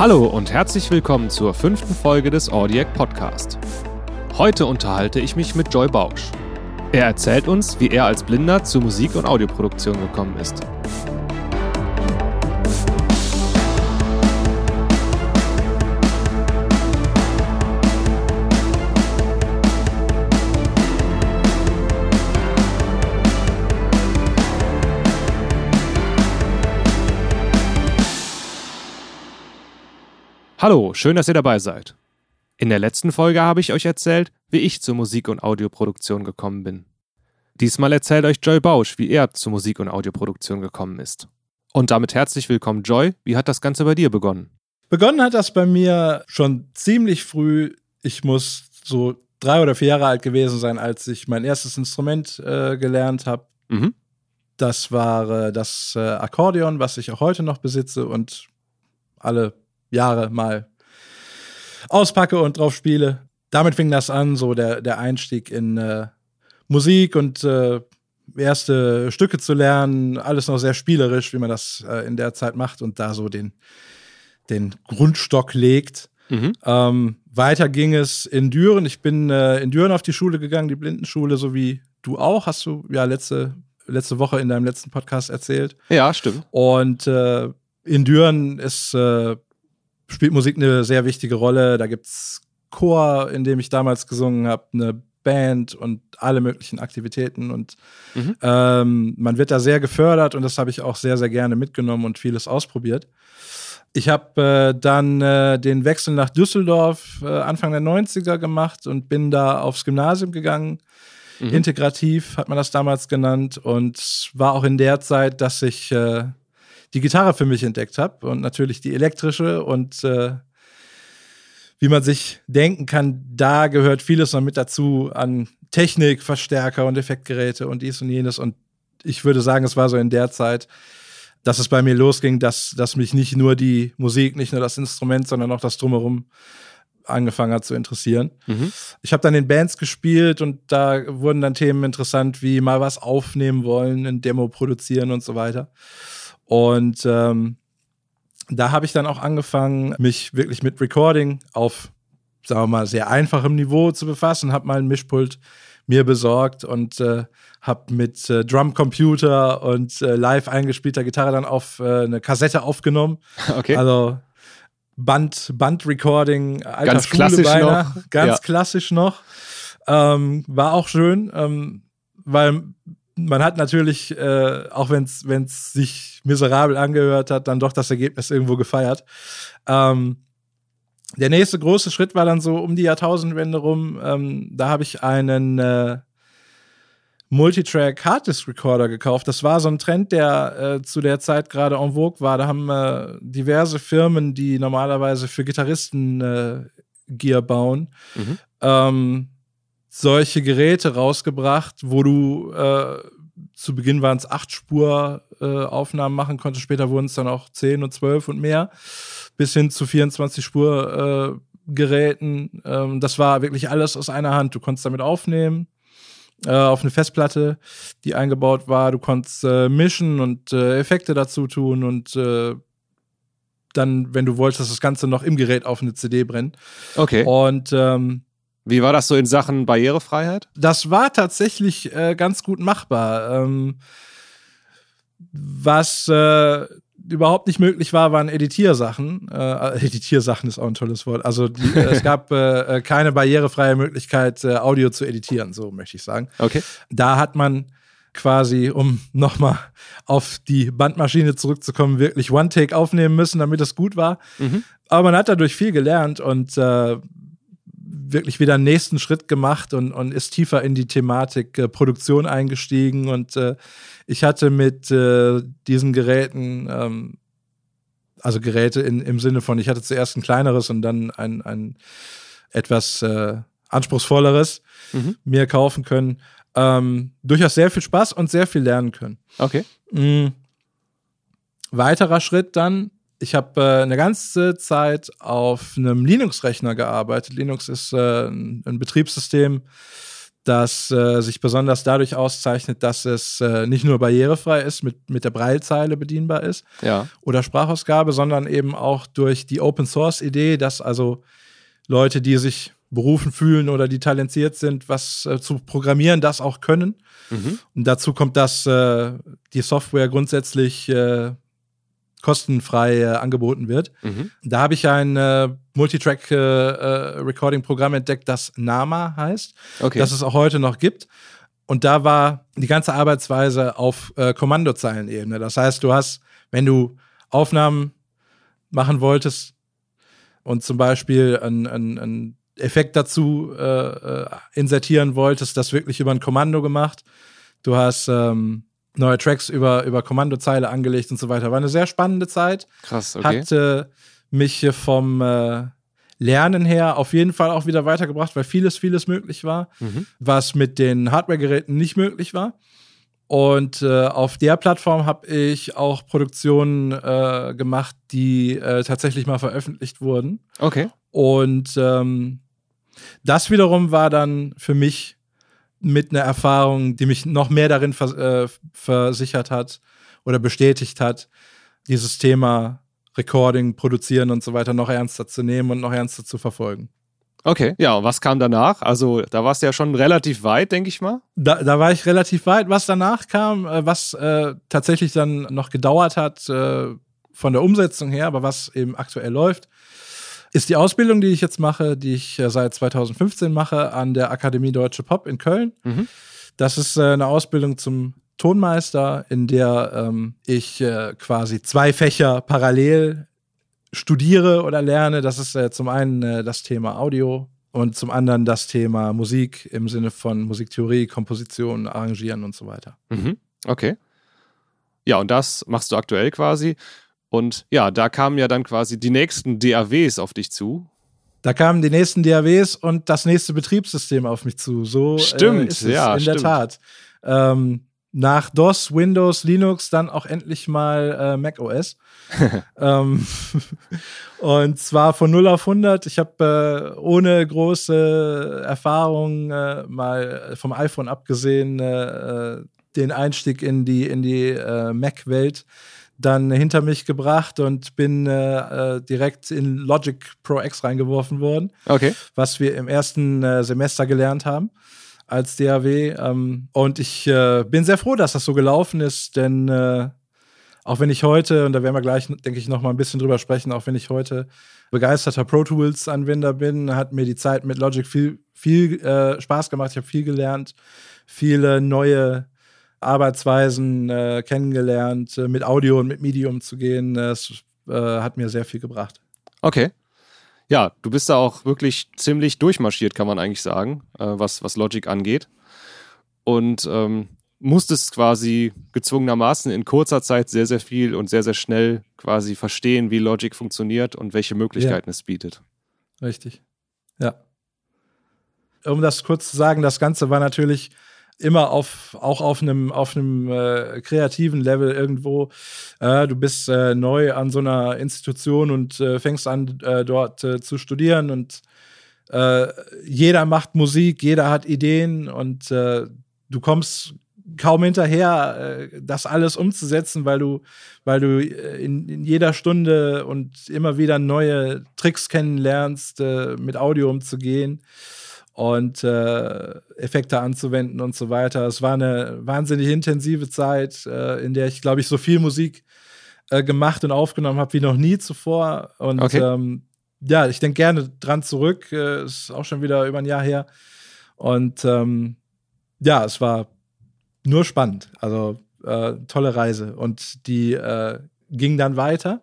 Hallo und herzlich willkommen zur fünften Folge des Audiac Podcast. Heute unterhalte ich mich mit Joy Bausch. Er erzählt uns, wie er als Blinder zur Musik- und Audioproduktion gekommen ist. Hallo, schön, dass ihr dabei seid. In der letzten Folge habe ich euch erzählt, wie ich zur Musik- und Audioproduktion gekommen bin. Diesmal erzählt euch Joy Bausch, wie er zur Musik- und Audioproduktion gekommen ist. Und damit herzlich willkommen, Joy. Wie hat das Ganze bei dir begonnen? Begonnen hat das bei mir schon ziemlich früh. Ich muss so drei oder vier Jahre alt gewesen sein, als ich mein erstes Instrument äh, gelernt habe. Mhm. Das war äh, das äh, Akkordeon, was ich auch heute noch besitze und alle Jahre mal auspacke und drauf spiele. Damit fing das an, so der, der Einstieg in äh, Musik und äh, erste Stücke zu lernen. Alles noch sehr spielerisch, wie man das äh, in der Zeit macht und da so den, den Grundstock legt. Mhm. Ähm, weiter ging es in Düren. Ich bin äh, in Düren auf die Schule gegangen, die Blindenschule, so wie du auch, hast du ja letzte, letzte Woche in deinem letzten Podcast erzählt. Ja, stimmt. Und äh, in Düren ist, äh, spielt Musik eine sehr wichtige Rolle. Da gibt's Chor, in dem ich damals gesungen habe, eine Band und alle möglichen Aktivitäten. Und Mhm. ähm, man wird da sehr gefördert und das habe ich auch sehr, sehr gerne mitgenommen und vieles ausprobiert. Ich habe äh, dann äh, den Wechsel nach Düsseldorf äh, Anfang der 90er gemacht und bin da aufs Gymnasium gegangen. Mhm. Integrativ hat man das damals genannt und war auch in der Zeit, dass ich äh, die Gitarre für mich entdeckt habe und natürlich die elektrische und äh, wie man sich denken kann, da gehört vieles noch mit dazu an Technik, Verstärker und Effektgeräte und dies und jenes. Und ich würde sagen, es war so in der Zeit, dass es bei mir losging, dass, dass mich nicht nur die Musik, nicht nur das Instrument, sondern auch das Drumherum angefangen hat zu interessieren. Mhm. Ich habe dann in Bands gespielt und da wurden dann Themen interessant, wie mal was aufnehmen wollen, ein Demo produzieren und so weiter. Und ähm, da habe ich dann auch angefangen, mich wirklich mit Recording auf, sagen wir mal, sehr einfachem Niveau zu befassen, habe mal ein Mischpult mir besorgt und äh, habe mit äh, Drumcomputer und äh, live eingespielter Gitarre dann auf äh, eine Kassette aufgenommen. Okay. Also Band, Bandrecording, alter Ganz Schule klassisch beinahe. noch. Ganz Ja. klassisch noch. Ähm, war auch schön, ähm, weil man hat natürlich, äh, auch wenn es sich miserabel angehört hat, dann doch das Ergebnis irgendwo gefeiert. Ähm, der nächste große Schritt war dann so um die Jahrtausendwende rum. Ähm, da habe ich einen äh, Multitrack Harddisk Recorder gekauft. Das war so ein Trend, der äh, zu der Zeit gerade en vogue war. Da haben äh, diverse Firmen, die normalerweise für Gitarristen äh, Gear bauen, Mhm. ähm, solche Geräte rausgebracht, wo du äh, zu Beginn waren es acht Spur äh, Aufnahmen machen konntest, später wurden es dann auch zehn und zwölf und mehr, bis hin zu 24 Spur äh, Geräten. Ähm, das war wirklich alles aus einer Hand. Du konntest damit aufnehmen äh, auf eine Festplatte, die eingebaut war. Du konntest äh, mischen und äh, Effekte dazu tun und äh, dann, wenn du wolltest, das Ganze noch im Gerät auf eine CD brennen. Okay. Und ähm, Wie war das so in Sachen Barrierefreiheit? das war tatsächlich äh, ganz gut machbar. Ähm, was äh, überhaupt nicht möglich war, waren Editiersachen. Äh, Editiersachen ist auch ein tolles Wort. Also die, äh, es gab äh, äh, keine barrierefreie Möglichkeit, äh, Audio zu editieren, so möchte ich sagen. Okay. Da hat man quasi, um nochmal auf die Bandmaschine zurückzukommen, wirklich One-Take aufnehmen müssen, damit es gut war. Mhm. Aber man hat dadurch viel gelernt und äh, wirklich wieder einen nächsten Schritt gemacht und, und ist tiefer in die Thematik äh, Produktion eingestiegen. Und äh, ich hatte mit äh, diesen Geräten, ähm, also Geräte in, im Sinne von, ich hatte zuerst ein kleineres und dann ein, ein etwas äh, anspruchsvolleres Mhm. mir kaufen können. Ähm, durchaus sehr viel Spaß und sehr viel lernen können. Okay. Mm. Weiterer Schritt dann, ich habe äh, eine ganze Zeit auf einem Linux-Rechner gearbeitet. Linux ist äh, ein, Betriebssystem, das äh, sich besonders dadurch auszeichnet, dass es äh, nicht nur barrierefrei ist, mit, mit der Braillezeile bedienbar ist Ja. oder Sprachausgabe, sondern eben auch durch die Open Source Idee, dass also Leute, die sich berufen fühlen oder die talentiert sind, was äh, zu programmieren, das auch können. Mhm. Und dazu kommt, dass äh, die Software grundsätzlich äh, kostenfrei äh, angeboten wird. Mhm. Da habe ich ein äh, Multitrack-Recording-Programm entdeckt, das Nama heißt, Okay. das es auch heute noch gibt. Und da war die ganze Arbeitsweise auf äh, Kommandozeilenebene. Das heißt, du hast, wenn du Aufnahmen machen wolltest und zum Beispiel ein, ein, ein Effekt dazu äh, äh, insertieren wolltest, das wirklich über ein Kommando gemacht. Du hast ähm, neue Tracks über, über Kommandozeile angelegt und so weiter. War eine sehr spannende Zeit Krass, okay. hat äh, mich hier vom äh, Lernen her auf jeden Fall auch wieder weitergebracht, weil vieles, vieles möglich war, Mhm. was mit den Hardware-Geräten nicht möglich war. Und äh, auf der Plattform habe ich auch Produktionen äh, gemacht, die äh, tatsächlich mal veröffentlicht wurden. Okay. Und ähm, das wiederum war dann für mich mit einer Erfahrung, die mich noch mehr darin vers äh, versichert hat oder bestätigt hat, dieses Thema Recording, Produzieren und so weiter noch ernster zu nehmen und noch ernster zu verfolgen. Okay. Ja, und was kam danach? Also, da warst du ja schon relativ weit, denke ich mal. Da, da war ich relativ weit. Was danach kam, äh, was äh, tatsächlich dann noch gedauert hat äh, von der Umsetzung her, aber was eben aktuell läuft, ist die Ausbildung, die ich jetzt mache, die ich äh, seit 2015 mache an der Akademie Deutsche Pop in Köln. Mhm. Das ist äh, eine Ausbildung zum Tonmeister, in der ähm, ich äh, quasi zwei Fächer parallel studiere oder lerne. Das ist äh, zum einen äh, das Thema Audio und zum anderen das Thema Musik im Sinne von Musiktheorie, Komposition, Arrangieren und so weiter. Mhm. Okay. Ja, und das machst du aktuell quasi. Und ja, da kamen ja dann quasi die nächsten DAWs auf dich zu. Da kamen die nächsten DAWs und das nächste Betriebssystem auf mich zu. So Stimmt, äh, ist es ja, in der stimmt. Tat. Ähm, nach DOS, Windows, Linux dann auch endlich mal äh, Mac OS. ähm, und zwar von 0 auf 100. Ich habe äh, ohne große Erfahrung äh, mal vom iPhone abgesehen äh, äh, den Einstieg in die, in die äh, Mac-Welt dann hinter mich gebracht und bin äh, äh, direkt in Logic Pro X reingeworfen worden Okay. was wir im ersten äh, Semester gelernt haben als DAW. Ähm, und ich äh, bin sehr froh, dass das so gelaufen ist, denn äh, auch wenn ich heute, und da werden wir gleich, denke ich, noch mal ein bisschen drüber sprechen, auch wenn ich heute begeisterter Pro Tools-Anwender bin, hat mir die Zeit mit Logic viel, viel äh, Spaß gemacht. Ich habe viel gelernt, viele neue Arbeitsweisen äh, kennengelernt, äh, mit Audio und mit MIDI umzugehen. Es äh, hat mir sehr viel gebracht. Okay. Ja, du bist da auch wirklich ziemlich durchmarschiert, kann man eigentlich sagen, äh, was, was Logic angeht. Und ähm, musstest quasi gezwungenermaßen in kurzer Zeit sehr, sehr viel und sehr, sehr schnell quasi verstehen, wie Logic funktioniert und welche Möglichkeiten es bietet. Richtig. Ja. Um das kurz zu sagen, das Ganze war natürlich immer auf, auch auf einem, auf einem äh, kreativen Level irgendwo. Äh, du bist äh, neu an so einer Institution und äh, fängst an, äh, dort äh, zu studieren und äh, jeder macht Musik, jeder hat Ideen und äh, du kommst kaum hinterher, äh, das alles umzusetzen, weil du, weil du äh, in, in jeder Stunde und immer wieder neue Tricks kennenlernst, äh, mit Audio umzugehen und äh, Effekte anzuwenden und so weiter. Es war eine wahnsinnig intensive Zeit, äh, in der ich, glaube ich, so viel Musik äh, gemacht und aufgenommen habe wie noch nie zuvor. Und Okay. ähm, ja, ich denke gerne dran zurück. Äh, ist auch schon wieder über ein Jahr her. Und ähm, ja, es war nur spannend. Also äh, tolle Reise. Und die äh, ging dann weiter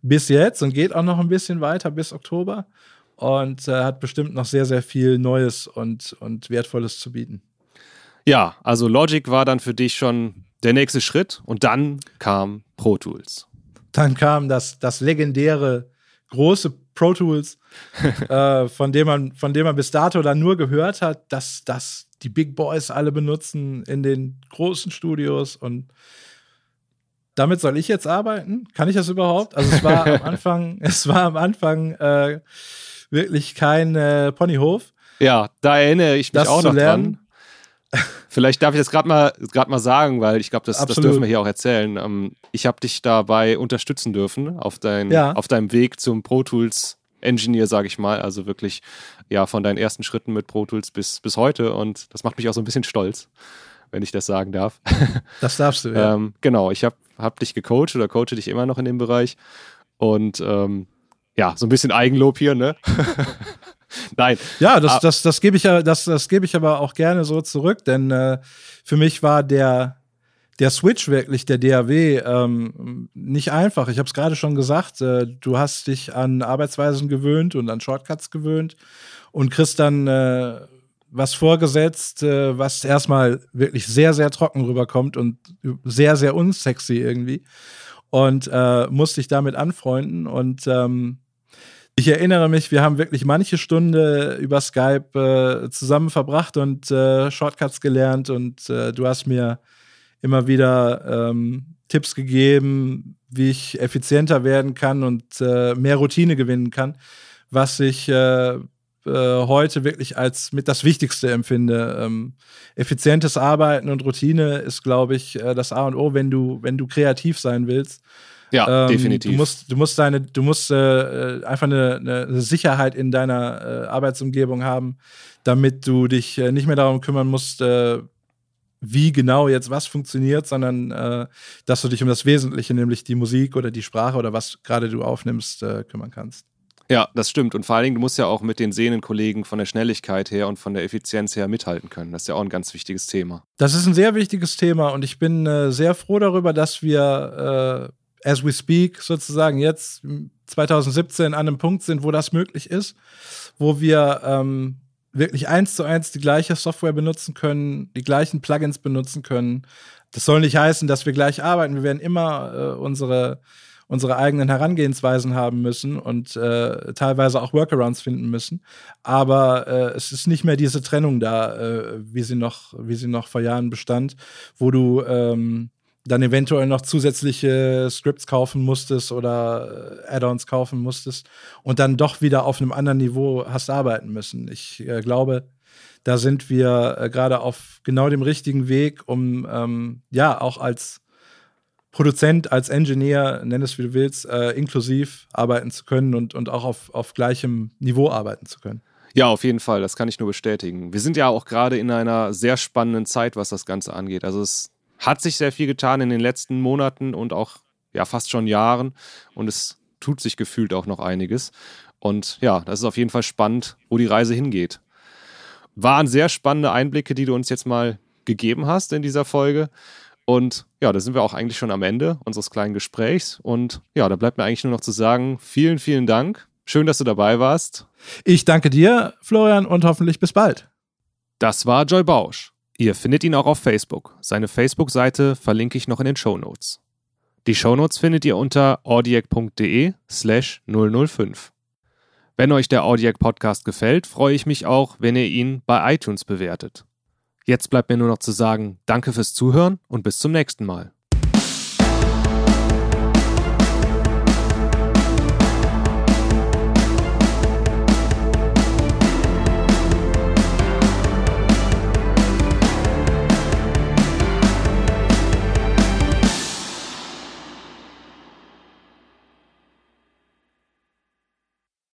bis jetzt und geht auch noch ein bisschen weiter bis Oktober und äh, hat bestimmt noch sehr, sehr viel Neues und, und Wertvolles zu bieten. Ja, also Logic war dann für dich schon der nächste Schritt und dann kam Pro Tools. Dann kam das, das legendäre große Pro Tools, äh, von, dem man, von dem man bis dato dann nur gehört hat, dass das die Big Boys alle benutzen in den großen Studios und damit soll ich jetzt arbeiten? Kann ich das überhaupt? Also es war am Anfang, es war am Anfang äh, wirklich kein äh, Ponyhof. Ja, da erinnere ich mich Das auch noch lernen. dran. Vielleicht darf ich das gerade mal, grad mal sagen, weil ich glaube, das, das dürfen wir hier auch erzählen. Ähm, ich habe dich dabei unterstützen dürfen auf, dein, ja. auf deinem Weg zum Pro Tools Engineer, sage ich mal. Also wirklich ja von deinen ersten Schritten mit Pro Tools bis, bis heute. Und das macht mich auch so ein bisschen stolz, wenn ich das sagen darf. Das darfst du, ja. ähm, genau, ich habe hab dich gecoacht oder coache dich immer noch in dem Bereich. Und ähm, ja, so ein bisschen Eigenlob hier, ne? Nein. Ja, das, ah. das, das gebe ich ja, das, das gebe ich aber auch gerne so zurück, denn äh, für mich war der, der Switch wirklich, der DAW, ähm, nicht einfach. Ich habe es gerade schon gesagt, äh, du hast dich an Arbeitsweisen gewöhnt und an Shortcuts gewöhnt und kriegst dann äh, was vorgesetzt, äh, was erstmal wirklich sehr, sehr trocken rüberkommt und sehr, sehr unsexy irgendwie. Und äh, musst dich damit anfreunden und ähm, ich erinnere mich, wir haben wirklich manche Stunde über Skype äh, zusammen verbracht und äh, Shortcuts gelernt und äh, du hast mir immer wieder ähm, Tipps gegeben, wie ich effizienter werden kann und äh, mehr Routine gewinnen kann, was ich äh, äh, heute wirklich als mit das Wichtigste empfinde. Ähm, effizientes Arbeiten und Routine ist, glaube ich, das A und O, wenn du, wenn du kreativ sein willst. Ja, ähm, definitiv. Du musst, du musst deine, du musst äh, äh, einfach eine, eine, Sicherheit in deiner äh, Arbeitsumgebung haben, damit du dich äh, nicht mehr darum kümmern musst, äh, wie genau jetzt was funktioniert, sondern äh, dass du dich um das Wesentliche, nämlich die Musik oder die Sprache oder was gerade du aufnimmst, kümmern kannst. Ja, das stimmt. Und vor allen Dingen, du musst ja auch mit den Sehnenkollegen von der Schnelligkeit her und von der Effizienz her mithalten können. Das ist ja auch ein ganz wichtiges Thema. Das ist ein sehr wichtiges Thema und ich bin äh, sehr froh darüber, dass wir äh, as we speak sozusagen jetzt 2017 an einem Punkt sind, wo das möglich ist, wo wir ähm, wirklich eins zu eins die gleiche Software benutzen können, die gleichen Plugins benutzen können. Das soll nicht heißen, dass wir gleich arbeiten. Wir werden immer äh, unsere unsere eigenen Herangehensweisen haben müssen und äh, teilweise auch Workarounds finden müssen. Aber äh, es ist nicht mehr diese Trennung da, äh, wie sie noch, wie sie noch vor Jahren bestand, wo du ähm, dann eventuell noch zusätzliche Scripts kaufen musstest oder äh, Add-ons kaufen musstest und dann doch wieder auf einem anderen Niveau hast arbeiten müssen. Ich äh, glaube, da sind wir äh, gerade auf genau dem richtigen Weg, um ähm, ja auch als Produzent, als Engineer, nenn es wie du willst, äh, inklusiv arbeiten zu können und, und auch auf, auf gleichem Niveau arbeiten zu können. Ja, auf jeden Fall, das kann ich nur bestätigen. Wir sind ja auch gerade in einer sehr spannenden Zeit, was das Ganze angeht. Also es hat sich sehr viel getan in den letzten Monaten und auch ja fast schon Jahren und es tut sich gefühlt auch noch einiges. Und ja, das ist auf jeden Fall spannend, wo die Reise hingeht. Waren sehr spannende Einblicke, die du uns jetzt mal gegeben hast in dieser Folge. Und ja, da sind wir auch eigentlich schon am Ende unseres kleinen Gesprächs. Und ja, da bleibt mir eigentlich nur noch zu sagen, vielen, vielen Dank. Schön, dass du dabei warst. Ich danke dir, Florian, und hoffentlich bis bald. Das war Joy Bausch. Ihr findet ihn auch auf Facebook. Seine Facebook-Seite verlinke ich noch in den Show Notes. Die Show Notes findet ihr unter audiac.de slash 005. Wenn euch der Audiac Podcast gefällt, freue ich mich auch, wenn ihr ihn bei iTunes bewertet. Jetzt bleibt mir nur noch zu sagen, danke fürs Zuhören und bis zum nächsten Mal.